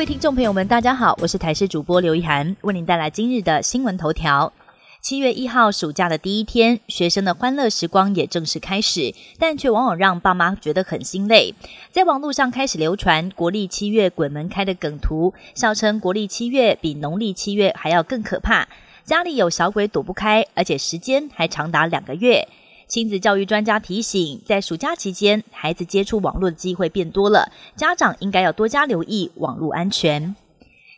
各位听众朋友们，大家好，我是台视主播刘一涵，为您带来今日的新闻头条。七月一号，暑假的第一天，学生的欢乐时光也正式开始，但却往往让爸妈觉得很心累。在网络上开始流传国历七月鬼门开的梗图，笑称国历七月比农历七月还要更可怕，家里有小鬼躲不开，而且时间还长达两个月。亲子教育专家提醒，在暑假期间，孩子接触网络的机会变多了，家长应该要多加留意网络安全。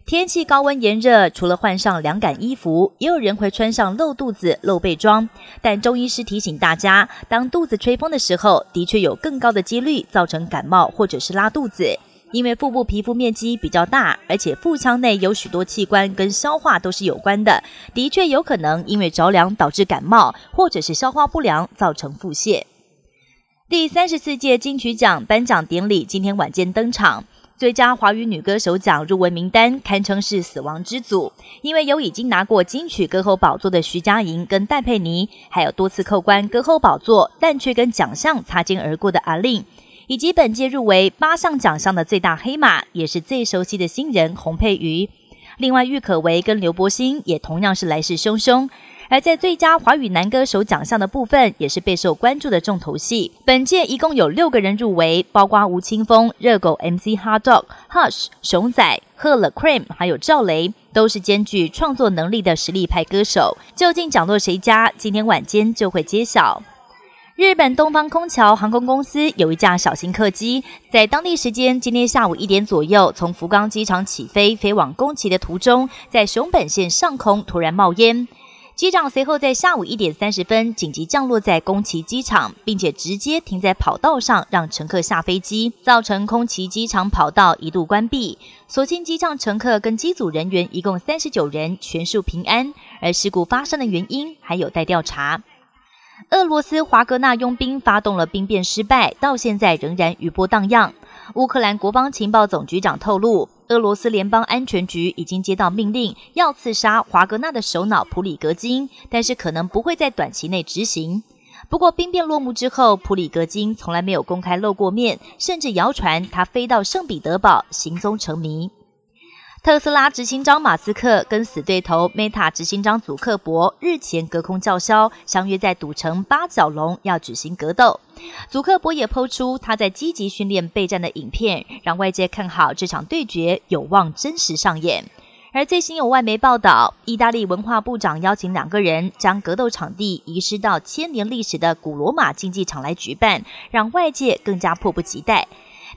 天气高温炎热，除了换上凉感衣服，也有人会穿上露肚子、露背装。但中医师提醒大家，当肚子吹风的时候，的确有更高的几率造成感冒或者是拉肚子。因为腹部皮肤面积比较大，而且腹腔内有许多器官跟消化都是有关的，的确有可能因为着凉导致感冒，或者是消化不良造成腹泻。第三十四届金曲奖颁奖典礼今天晚间登场。最佳华语女歌手奖入围名单堪称是死亡之组，因为有已经拿过金曲歌后宝座的徐佳莹跟戴佩妮，还有多次扣关歌后宝座但却跟奖项擦肩而过的阿令，以及本届入围八项奖项的最大黑马，也是最熟悉的新人洪佩瑜。另外，郁可唯跟刘柏辛也同样是来势汹汹。而在最佳华语男歌手奖项的部分，也是备受关注的重头戏。本届一共有六个人入围，包括吴青峰、热狗 MC Hot Dog、Hush、熊仔、贺了 Cream，还有赵雷，都是兼具创作能力的实力派歌手。究竟奖落谁家？今天晚间就会揭晓。日本东方空桥航空公司有一架小型客机，在当地时间今天下午一点左右，从福冈机场起飞，飞往宫崎的途中，在熊本县上空突然冒烟。机长随后在下午一点三十分紧急降落在宫崎机场，并且直接停在跑道上，让乘客下飞机，造成宫崎机场跑道一度关闭。所幸机上乘客跟机组人员一共三十九人全数平安，而事故发生的原因还有待调查。俄罗斯华格纳佣兵发动了兵变失败，到现在仍然余波荡漾。乌克兰国防情报总局长透露，俄罗斯联邦安全局已经接到命令，要刺杀华格纳的首脑普里格金，但是可能不会在短期内执行。不过，兵变落幕之后，普里格金从来没有公开露过面，甚至谣传他飞到圣彼得堡，行踪成谜。特斯拉执行长马斯克跟死对头 Meta 执行长祖克伯日前隔空叫嚣，相约在赌城八角笼要举行格斗。祖克伯也抛出他在积极训练备战的影片，让外界看好这场对决有望真实上演。而最新有外媒报道，意大利文化部长邀请两个人将格斗场地移师到千年历史的古罗马竞技场来举办，让外界更加迫不及待。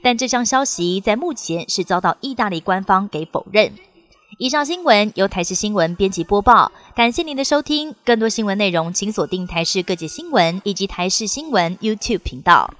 但这项消息在目前是遭到意大利官方给否认。以上新闻由台视新闻编辑播报，感谢您的收听。更多新闻内容，请锁定台视各界新闻以及台视新闻 YouTube 频道。